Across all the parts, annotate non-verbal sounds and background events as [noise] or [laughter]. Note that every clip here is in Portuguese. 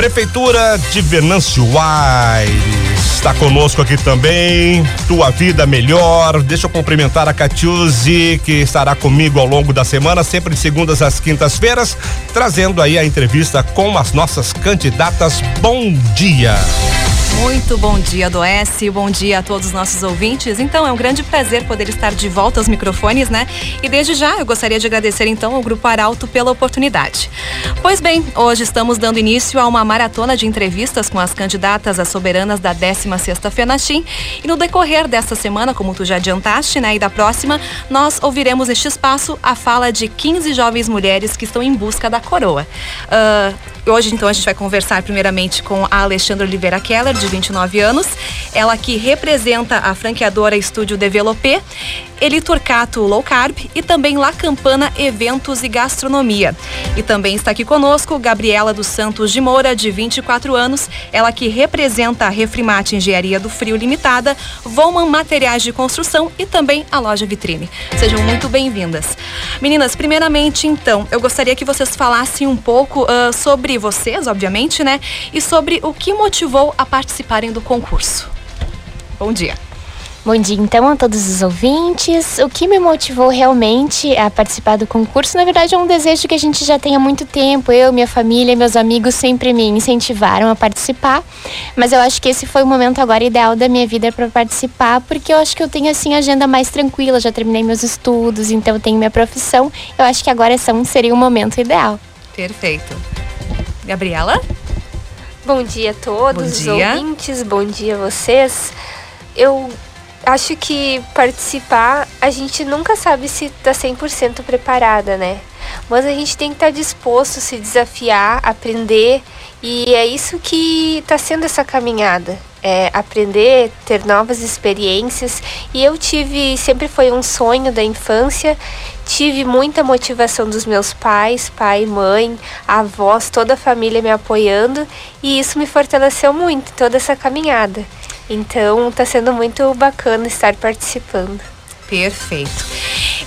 Prefeitura de Venâncio Aires está conosco aqui também. Tua vida melhor. Deixa eu cumprimentar a Catiuse, que estará comigo ao longo da semana, sempre de segundas às quintas-feiras, trazendo aí a entrevista com as nossas candidatas. Bom dia. Muito bom dia, Doesse. Bom dia a todos os nossos ouvintes. Então, é um grande prazer poder estar de volta aos microfones, né? E desde já eu gostaria de agradecer então ao Grupo Arauto pela oportunidade. Pois bem, hoje estamos dando início a uma maratona de entrevistas com as candidatas a soberanas da 16ª FENACHIM. E no decorrer desta semana, como tu já adiantaste, né, e da próxima, nós ouviremos neste espaço a fala de 15 jovens mulheres que estão em busca da coroa. Uh, Hoje, então, a gente vai conversar primeiramente com a Alexandra Oliveira Keller, de 29 anos. Ela que representa a franqueadora Estúdio Developé, Eli Turcato Low Carb e também La Campana Eventos e Gastronomia. E também está aqui conosco Gabriela dos Santos de Moura, de 24 anos. Ela que representa a Refrimate Engenharia do Frio Limitada, Volman Materiais de Construção e também a loja Vitrine. Sejam muito bem-vindas. Meninas, primeiramente, então, eu gostaria que vocês falassem um pouco uh, sobre vocês, obviamente, né? E sobre o que motivou a participarem do concurso. Bom dia. Bom dia, então, a todos os ouvintes. O que me motivou realmente a participar do concurso, na verdade, é um desejo que a gente já tem há muito tempo. Eu, minha família, meus amigos sempre me incentivaram a participar. Mas eu acho que esse foi o momento agora ideal da minha vida para participar, porque eu acho que eu tenho, assim, agenda mais tranquila. Já terminei meus estudos, então eu tenho minha profissão. Eu acho que agora seria o momento ideal. Perfeito. Gabriela? Bom dia a todos bom dia. os ouvintes, bom dia a vocês. Eu acho que participar, a gente nunca sabe se está 100% preparada, né? Mas a gente tem que estar tá disposto a se desafiar, aprender, e é isso que está sendo essa caminhada. É aprender, ter novas experiências. E eu tive, sempre foi um sonho da infância tive muita motivação dos meus pais, pai, mãe, avós, toda a família me apoiando e isso me fortaleceu muito toda essa caminhada. Então está sendo muito bacana estar participando. Perfeito.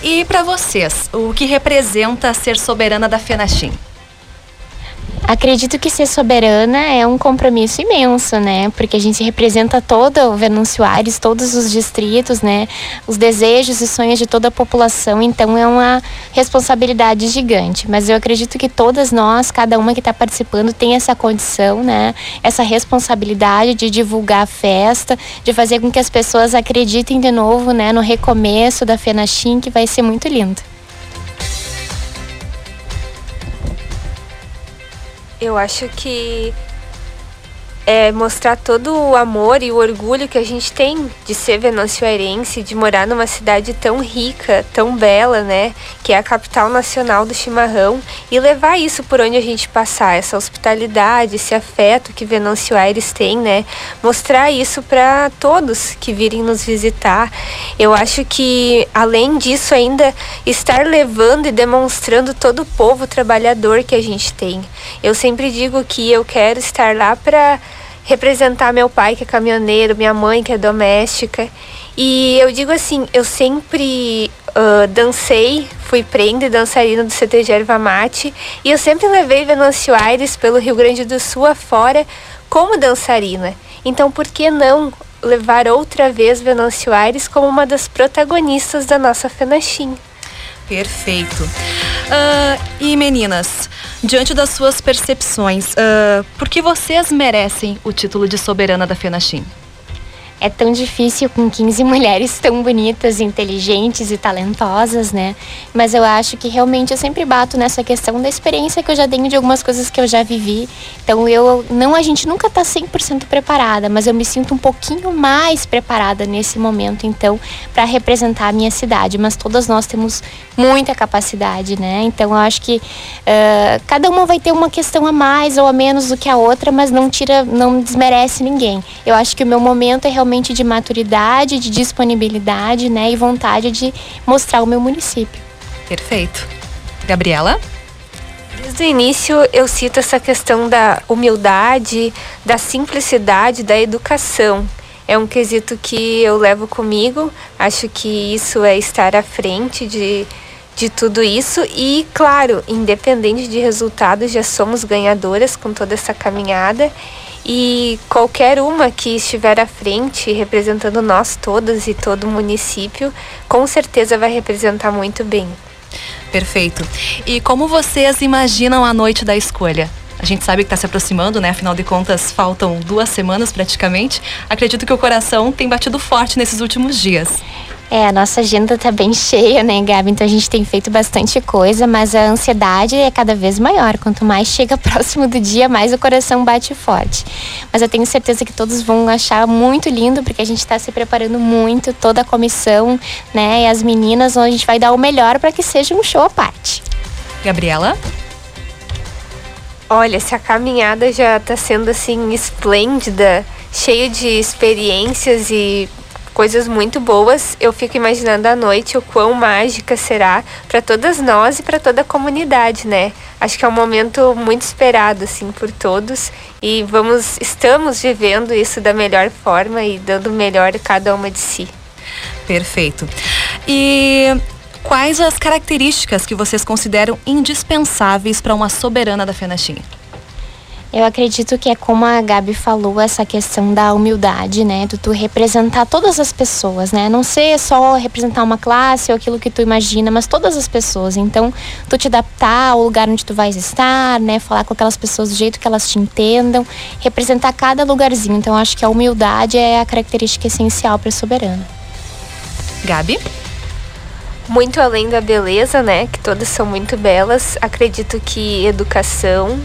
E para vocês, o que representa ser soberana da FENACHIM? Acredito que ser soberana é um compromisso imenso, né? Porque a gente representa todo o Venâncio Aires, todos os distritos, né? Os desejos e sonhos de toda a população, então é uma responsabilidade gigante. Mas eu acredito que todas nós, cada uma que está participando, tem essa condição, né? Essa responsabilidade de divulgar a festa, de fazer com que as pessoas acreditem de novo, né? No recomeço da Fenachim, que vai ser muito lindo. Eu acho que é mostrar todo o amor e o orgulho que a gente tem de ser venezuelense, de morar numa cidade tão rica, tão bela, né? Que é a capital nacional do chimarrão e levar isso por onde a gente passar, essa hospitalidade, esse afeto que Venâncio Aires tem, né? Mostrar isso para todos que virem nos visitar. Eu acho que além disso ainda estar levando e demonstrando todo o povo trabalhador que a gente tem. Eu sempre digo que eu quero estar lá para representar meu pai, que é caminhoneiro, minha mãe, que é doméstica. E eu digo assim, eu sempre uh, dancei, fui prenda e dançarina do CTG Erva Mate, e eu sempre levei Venâncio Aires pelo Rio Grande do Sul afora como dançarina. Então, por que não levar outra vez Venâncio Aires como uma das protagonistas da nossa Fenachim? Perfeito. Uh, e meninas, diante das suas percepções, uh, por que vocês merecem o título de soberana da FENACHIM? É tão difícil com 15 mulheres tão bonitas, inteligentes e talentosas, né? Mas eu acho que realmente eu sempre bato nessa questão da experiência que eu já tenho de algumas coisas que eu já vivi. Então eu não a gente nunca tá 100% preparada, mas eu me sinto um pouquinho mais preparada nesse momento então para representar a minha cidade, mas todas nós temos muita capacidade, né? Então eu acho que uh, cada uma vai ter uma questão a mais ou a menos do que a outra, mas não tira, não desmerece ninguém. Eu acho que o meu momento é realmente realmente de maturidade, de disponibilidade, né, e vontade de mostrar o meu município. Perfeito. Gabriela? Desde o início eu cito essa questão da humildade, da simplicidade, da educação. É um quesito que eu levo comigo. Acho que isso é estar à frente de, de tudo isso e, claro, independente de resultados, já somos ganhadoras com toda essa caminhada e qualquer uma que estiver à frente, representando nós todas e todo o município, com certeza vai representar muito bem. Perfeito. E como vocês imaginam a noite da escolha? A gente sabe que está se aproximando, né? Afinal de contas, faltam duas semanas praticamente. Acredito que o coração tem batido forte nesses últimos dias. É, a nossa agenda tá bem cheia, né, Gabi? Então a gente tem feito bastante coisa, mas a ansiedade é cada vez maior. Quanto mais chega [laughs] próximo do dia, mais o coração bate forte. Mas eu tenho certeza que todos vão achar muito lindo, porque a gente está se preparando muito, toda a comissão, né, e as meninas, onde a gente vai dar o melhor para que seja um show à parte. Gabriela? Olha, se a caminhada já está sendo assim esplêndida, cheia de experiências e coisas muito boas. Eu fico imaginando à noite o quão mágica será para todas nós e para toda a comunidade, né? Acho que é um momento muito esperado assim por todos e vamos estamos vivendo isso da melhor forma e dando o melhor cada uma de si. Perfeito. E quais as características que vocês consideram indispensáveis para uma soberana da Fenachim? Eu acredito que é como a Gabi falou, essa questão da humildade, né? Do tu representar todas as pessoas, né? Não ser só representar uma classe ou aquilo que tu imagina, mas todas as pessoas. Então, tu te adaptar ao lugar onde tu vais estar, né? Falar com aquelas pessoas do jeito que elas te entendam, representar cada lugarzinho. Então, acho que a humildade é a característica essencial para soberano. Gabi? Muito além da beleza, né? Que todas são muito belas. Acredito que educação,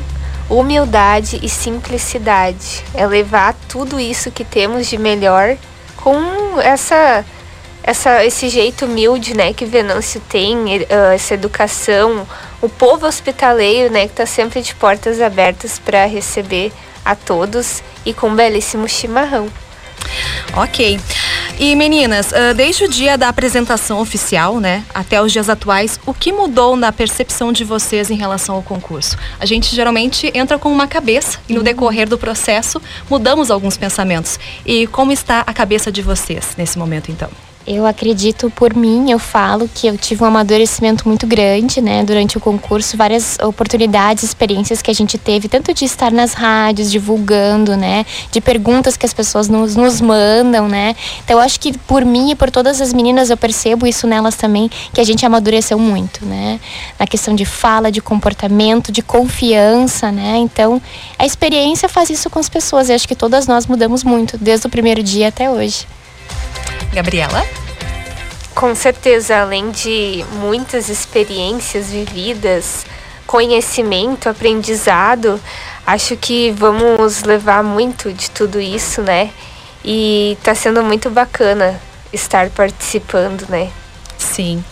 humildade e simplicidade. É levar tudo isso que temos de melhor com essa, essa esse jeito humilde, né, que Venâncio tem, eh, essa educação, o povo hospitaleiro, né, que está sempre de portas abertas para receber a todos e com um belíssimo chimarrão. Ok. E meninas, uh, desde o dia da apresentação oficial, né, até os dias atuais, o que mudou na percepção de vocês em relação ao concurso? A gente geralmente entra com uma cabeça e no decorrer do processo mudamos alguns pensamentos. E como está a cabeça de vocês nesse momento, então? Eu acredito por mim, eu falo que eu tive um amadurecimento muito grande, né, durante o concurso, várias oportunidades, experiências que a gente teve, tanto de estar nas rádios divulgando, né, de perguntas que as pessoas nos, nos mandam, né. Então eu acho que por mim e por todas as meninas eu percebo isso nelas também, que a gente amadureceu muito, né, na questão de fala, de comportamento, de confiança, né. Então a experiência faz isso com as pessoas. Eu acho que todas nós mudamos muito desde o primeiro dia até hoje. Gabriela? Com certeza, além de muitas experiências vividas, conhecimento, aprendizado, acho que vamos levar muito de tudo isso, né? E tá sendo muito bacana estar participando, né? Sim.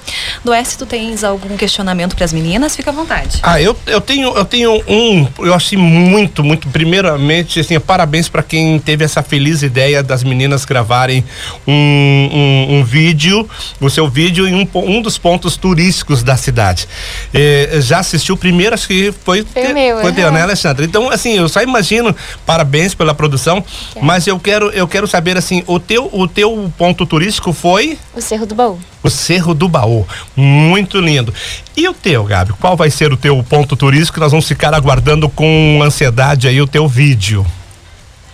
Doeste, tu tens algum questionamento para as meninas? Fica à vontade. Ah, eu, eu tenho eu tenho um, eu achei muito, muito, primeiramente, assim, parabéns para quem teve essa feliz ideia das meninas gravarem um, um, um vídeo, o seu vídeo em um, um dos pontos turísticos da cidade. Eh, já assistiu primeiro, acho que foi, foi meu, foi teu, né, Alexandre? Então, assim, eu só imagino, parabéns pela produção, é. mas eu quero eu quero saber assim, o teu o teu ponto turístico foi o Cerro do Baú. O Cerro do Baú. Muito lindo. E o teu, Gabi? Qual vai ser o teu ponto turístico? Nós vamos ficar aguardando com ansiedade aí o teu vídeo.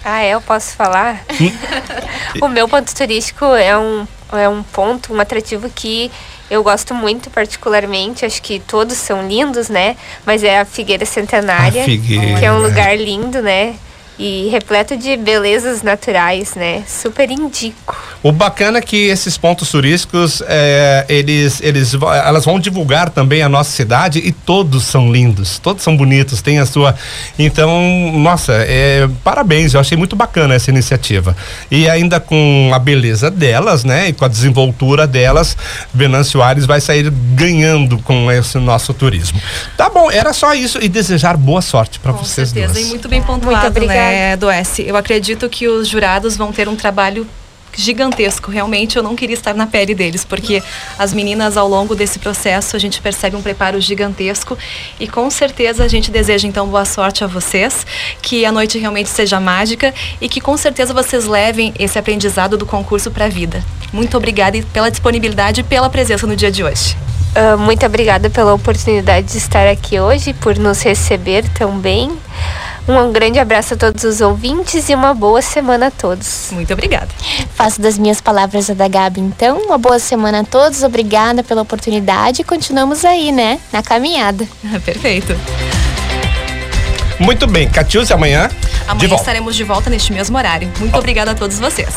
Ah, é? Eu posso falar? Hum? [laughs] o meu ponto turístico é um, é um ponto, um atrativo que eu gosto muito particularmente, acho que todos são lindos, né? Mas é a Figueira Centenária, a Figueira. que é um lugar lindo, né? E repleto de belezas naturais, né? Super indico. O bacana é que esses pontos turísticos, é, eles, eles, elas vão divulgar também a nossa cidade e todos são lindos, todos são bonitos, tem a sua. Então, nossa, é, parabéns, eu achei muito bacana essa iniciativa. E ainda com a beleza delas, né? E com a desenvoltura delas, Venâncio Aires vai sair ganhando com esse nosso turismo. Tá bom, era só isso e desejar boa sorte para vocês certeza, duas. E muito bem pontuado, muito né, do S. Eu acredito que os jurados vão ter um trabalho gigantesco. Realmente eu não queria estar na pele deles, porque as meninas ao longo desse processo a gente percebe um preparo gigantesco e com certeza a gente deseja então boa sorte a vocês, que a noite realmente seja mágica e que com certeza vocês levem esse aprendizado do concurso para a vida. Muito obrigada pela disponibilidade e pela presença no dia de hoje. Uh, muito obrigada pela oportunidade de estar aqui hoje, por nos receber tão bem. Um grande abraço a todos os ouvintes e uma boa semana a todos. Muito obrigada. Faço das minhas palavras a da Gabi, então. Uma boa semana a todos, obrigada pela oportunidade e continuamos aí, né? Na caminhada. Perfeito. Muito bem, Catiúcia, amanhã. Amanhã de estaremos de volta neste mesmo horário. Muito obrigada a todos vocês.